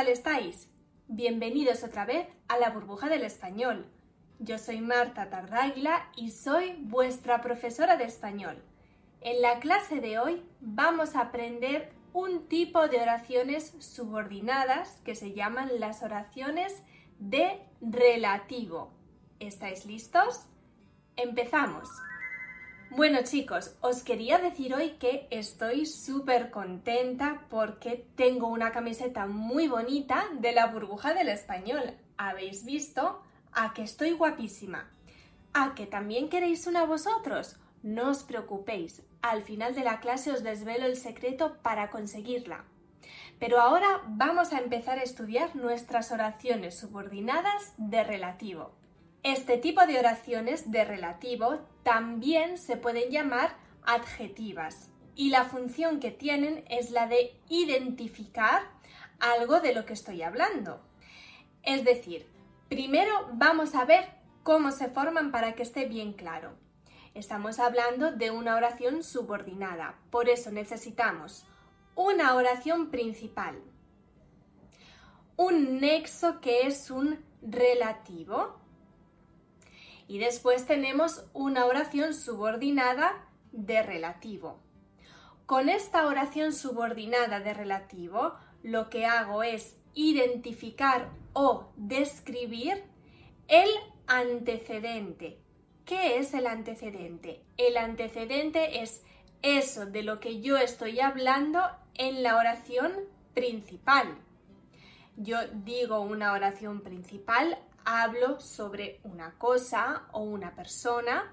tal estáis? Bienvenidos otra vez a la burbuja del español. Yo soy Marta Tardáguila y soy vuestra profesora de español. En la clase de hoy vamos a aprender un tipo de oraciones subordinadas que se llaman las oraciones de relativo. ¿Estáis listos? Empezamos. Bueno chicos, os quería decir hoy que estoy súper contenta porque tengo una camiseta muy bonita de la burbuja del español. ¿Habéis visto? A que estoy guapísima. ¿A que también queréis una vosotros? No os preocupéis, al final de la clase os desvelo el secreto para conseguirla. Pero ahora vamos a empezar a estudiar nuestras oraciones subordinadas de relativo. Este tipo de oraciones de relativo también se pueden llamar adjetivas y la función que tienen es la de identificar algo de lo que estoy hablando. Es decir, primero vamos a ver cómo se forman para que esté bien claro. Estamos hablando de una oración subordinada, por eso necesitamos una oración principal, un nexo que es un relativo, y después tenemos una oración subordinada de relativo. Con esta oración subordinada de relativo, lo que hago es identificar o describir el antecedente. ¿Qué es el antecedente? El antecedente es eso de lo que yo estoy hablando en la oración principal. Yo digo una oración principal hablo sobre una cosa o una persona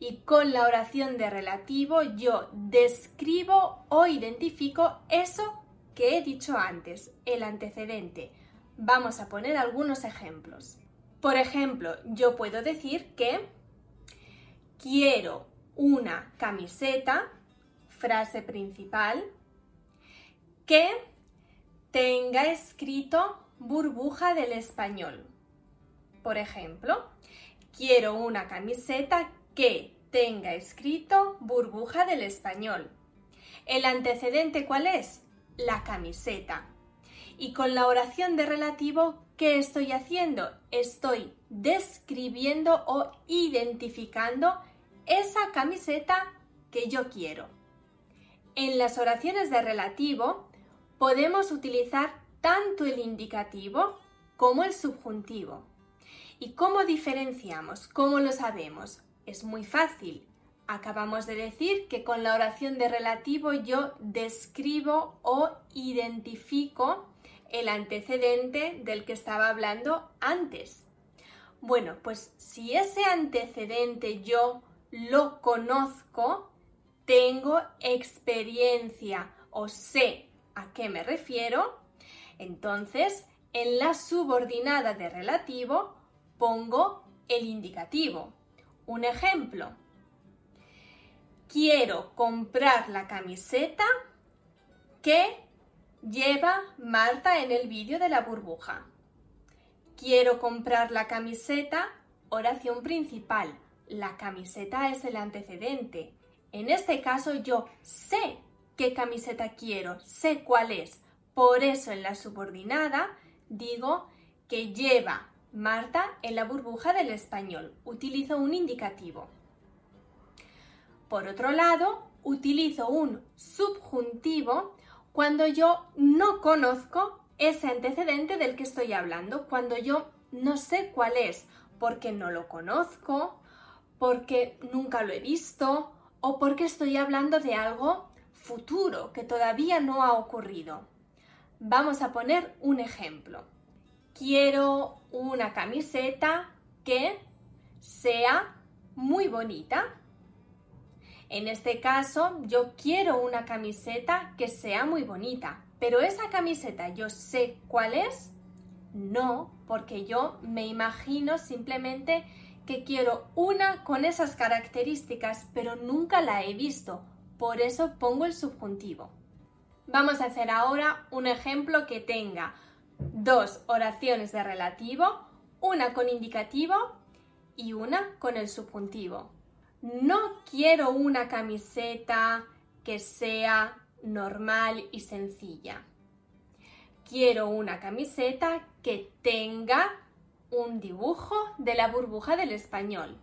y con la oración de relativo yo describo o identifico eso que he dicho antes, el antecedente. Vamos a poner algunos ejemplos. Por ejemplo, yo puedo decir que quiero una camiseta, frase principal, que tenga escrito burbuja del español. Por ejemplo, quiero una camiseta que tenga escrito burbuja del español. ¿El antecedente cuál es? La camiseta. Y con la oración de relativo, ¿qué estoy haciendo? Estoy describiendo o identificando esa camiseta que yo quiero. En las oraciones de relativo podemos utilizar tanto el indicativo como el subjuntivo. ¿Y cómo diferenciamos? ¿Cómo lo sabemos? Es muy fácil. Acabamos de decir que con la oración de relativo yo describo o identifico el antecedente del que estaba hablando antes. Bueno, pues si ese antecedente yo lo conozco, tengo experiencia o sé a qué me refiero, entonces en la subordinada de relativo pongo el indicativo. Un ejemplo. Quiero comprar la camiseta que lleva Marta en el vídeo de la burbuja. Quiero comprar la camiseta, oración principal. La camiseta es el antecedente. En este caso yo sé qué camiseta quiero, sé cuál es. Por eso en la subordinada digo que lleva Marta en la burbuja del español. Utilizo un indicativo. Por otro lado, utilizo un subjuntivo cuando yo no conozco ese antecedente del que estoy hablando, cuando yo no sé cuál es, porque no lo conozco, porque nunca lo he visto o porque estoy hablando de algo futuro que todavía no ha ocurrido. Vamos a poner un ejemplo quiero una camiseta que sea muy bonita. En este caso, yo quiero una camiseta que sea muy bonita, pero esa camiseta yo sé cuál es. No, porque yo me imagino simplemente que quiero una con esas características, pero nunca la he visto. Por eso pongo el subjuntivo. Vamos a hacer ahora un ejemplo que tenga dos oraciones de relativo, una con indicativo y una con el subjuntivo. No quiero una camiseta que sea normal y sencilla. quiero una camiseta que tenga un dibujo de la burbuja del español.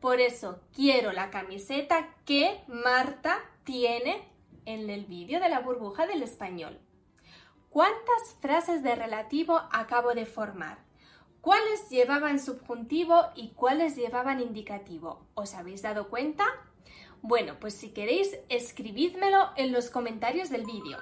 Por eso quiero la camiseta que Marta tiene en el vídeo de la burbuja del español. ¿Cuántas frases de relativo acabo de formar? ¿Cuáles llevaban subjuntivo y cuáles llevaban indicativo? ¿Os habéis dado cuenta? Bueno, pues si queréis, escribídmelo en los comentarios del vídeo.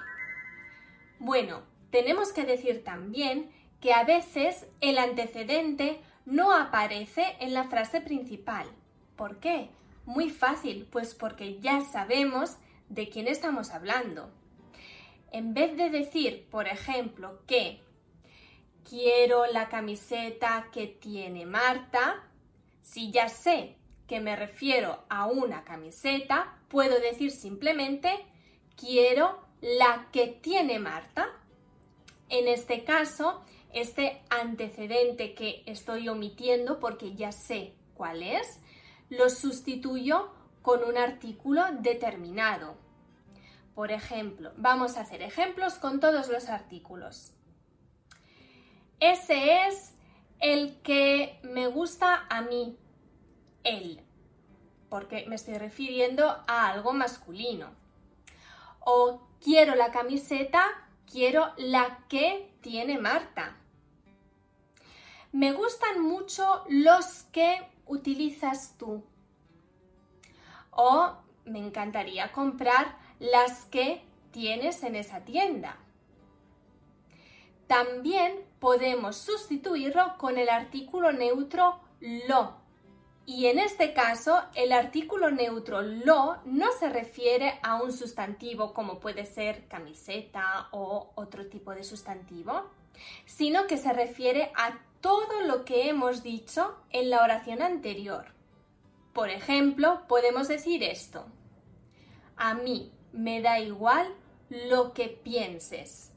Bueno, tenemos que decir también que a veces el antecedente no aparece en la frase principal. ¿Por qué? Muy fácil, pues porque ya sabemos de quién estamos hablando. En vez de decir, por ejemplo, que quiero la camiseta que tiene Marta, si ya sé que me refiero a una camiseta, puedo decir simplemente quiero la que tiene Marta. En este caso, este antecedente que estoy omitiendo porque ya sé cuál es, lo sustituyo con un artículo determinado. Por ejemplo, vamos a hacer ejemplos con todos los artículos. Ese es el que me gusta a mí, él, porque me estoy refiriendo a algo masculino. O quiero la camiseta, quiero la que tiene Marta. Me gustan mucho los que utilizas tú. O me encantaría comprar las que tienes en esa tienda. También podemos sustituirlo con el artículo neutro lo. Y en este caso, el artículo neutro lo no se refiere a un sustantivo como puede ser camiseta o otro tipo de sustantivo, sino que se refiere a todo lo que hemos dicho en la oración anterior. Por ejemplo, podemos decir esto. A mí me da igual lo que pienses.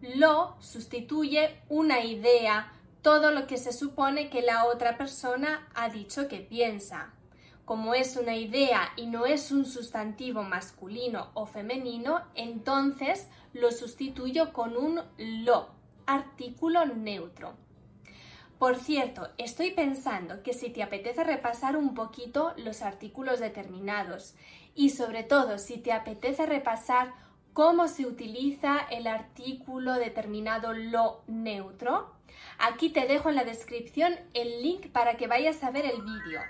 Lo sustituye una idea, todo lo que se supone que la otra persona ha dicho que piensa. Como es una idea y no es un sustantivo masculino o femenino, entonces lo sustituyo con un lo, artículo neutro. Por cierto, estoy pensando que si te apetece repasar un poquito los artículos determinados y sobre todo si te apetece repasar cómo se utiliza el artículo determinado lo neutro, aquí te dejo en la descripción el link para que vayas a ver el vídeo.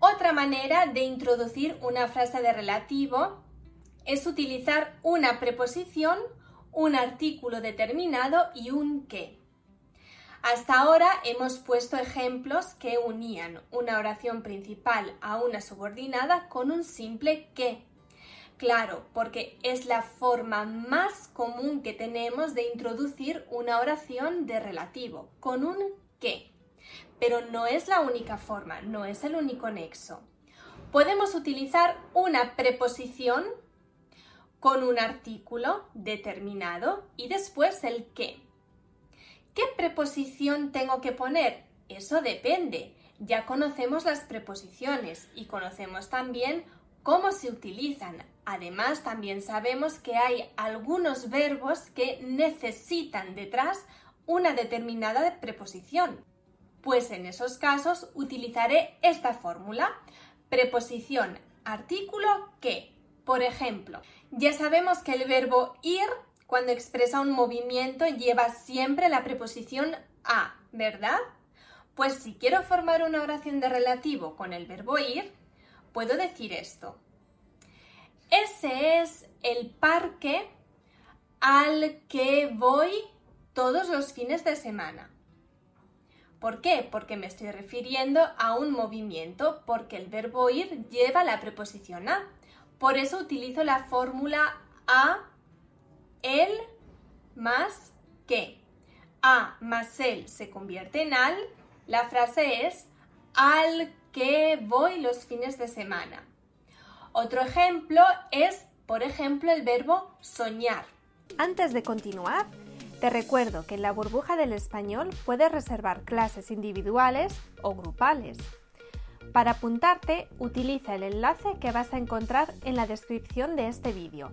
Otra manera de introducir una frase de relativo es utilizar una preposición, un artículo determinado y un qué. Hasta ahora hemos puesto ejemplos que unían una oración principal a una subordinada con un simple que. Claro, porque es la forma más común que tenemos de introducir una oración de relativo, con un que. Pero no es la única forma, no es el único nexo. Podemos utilizar una preposición con un artículo determinado y después el que. ¿Qué preposición tengo que poner? Eso depende. Ya conocemos las preposiciones y conocemos también cómo se utilizan. Además, también sabemos que hay algunos verbos que necesitan detrás una determinada preposición. Pues en esos casos utilizaré esta fórmula. Preposición artículo que. Por ejemplo, ya sabemos que el verbo ir cuando expresa un movimiento lleva siempre la preposición a, ¿verdad? Pues si quiero formar una oración de relativo con el verbo ir, puedo decir esto. Ese es el parque al que voy todos los fines de semana. ¿Por qué? Porque me estoy refiriendo a un movimiento, porque el verbo ir lleva la preposición a. Por eso utilizo la fórmula a el más que. A más el se convierte en al. La frase es al que voy los fines de semana. Otro ejemplo es, por ejemplo, el verbo soñar. Antes de continuar, te recuerdo que en la burbuja del español puedes reservar clases individuales o grupales. Para apuntarte, utiliza el enlace que vas a encontrar en la descripción de este vídeo.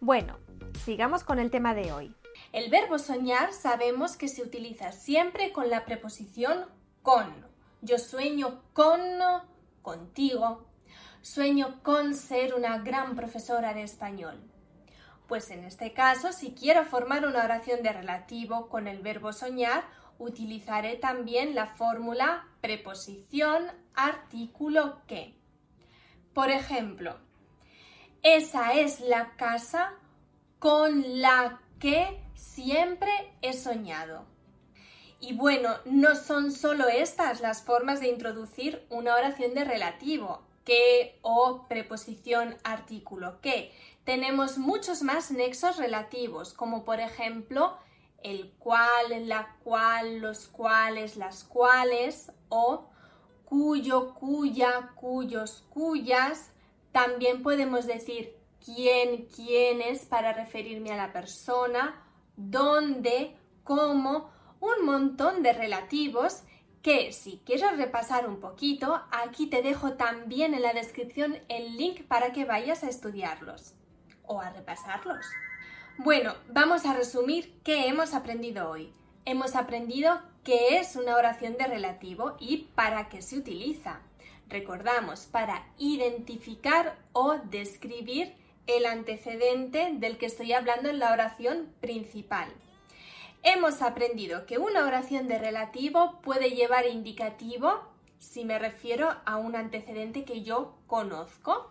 Bueno, sigamos con el tema de hoy. El verbo soñar sabemos que se utiliza siempre con la preposición con. Yo sueño con contigo. Sueño con ser una gran profesora de español. Pues en este caso, si quiero formar una oración de relativo con el verbo soñar, utilizaré también la fórmula preposición artículo que. Por ejemplo, esa es la casa con la que siempre he soñado. Y bueno, no son solo estas las formas de introducir una oración de relativo, que o preposición artículo que. Tenemos muchos más nexos relativos, como por ejemplo el cual, la cual, los cuales, las cuales o cuyo, cuya, cuyos, cuyas. También podemos decir quién, quiénes para referirme a la persona, dónde, cómo, un montón de relativos que si quieres repasar un poquito, aquí te dejo también en la descripción el link para que vayas a estudiarlos o a repasarlos. Bueno, vamos a resumir qué hemos aprendido hoy. Hemos aprendido qué es una oración de relativo y para qué se utiliza. Recordamos, para identificar o describir el antecedente del que estoy hablando en la oración principal. Hemos aprendido que una oración de relativo puede llevar indicativo si me refiero a un antecedente que yo conozco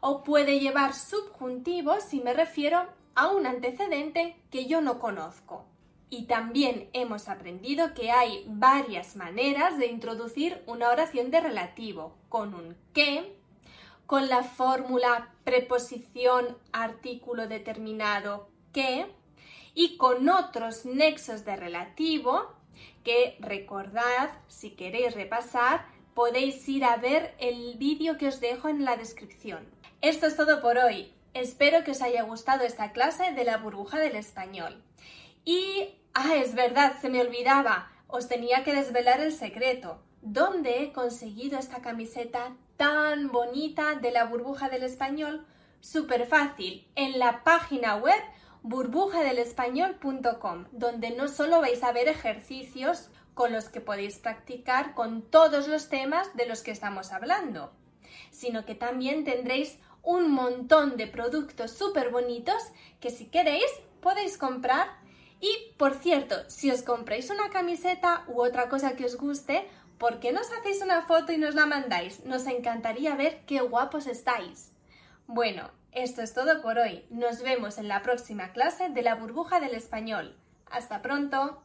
o puede llevar subjuntivo si me refiero a un antecedente que yo no conozco. Y también hemos aprendido que hay varias maneras de introducir una oración de relativo, con un que, con la fórmula preposición artículo determinado que y con otros nexos de relativo que recordad, si queréis repasar, podéis ir a ver el vídeo que os dejo en la descripción. Esto es todo por hoy. Espero que os haya gustado esta clase de la burbuja del español. Y, ah, es verdad, se me olvidaba, os tenía que desvelar el secreto. ¿Dónde he conseguido esta camiseta tan bonita de la burbuja del español? Súper fácil, en la página web burbujadelespañol.com, donde no solo vais a ver ejercicios con los que podéis practicar con todos los temas de los que estamos hablando, sino que también tendréis un montón de productos súper bonitos que si queréis podéis comprar. Y por cierto, si os compráis una camiseta u otra cosa que os guste, ¿por qué no os hacéis una foto y nos la mandáis? Nos encantaría ver qué guapos estáis. Bueno, esto es todo por hoy. Nos vemos en la próxima clase de la burbuja del español. Hasta pronto.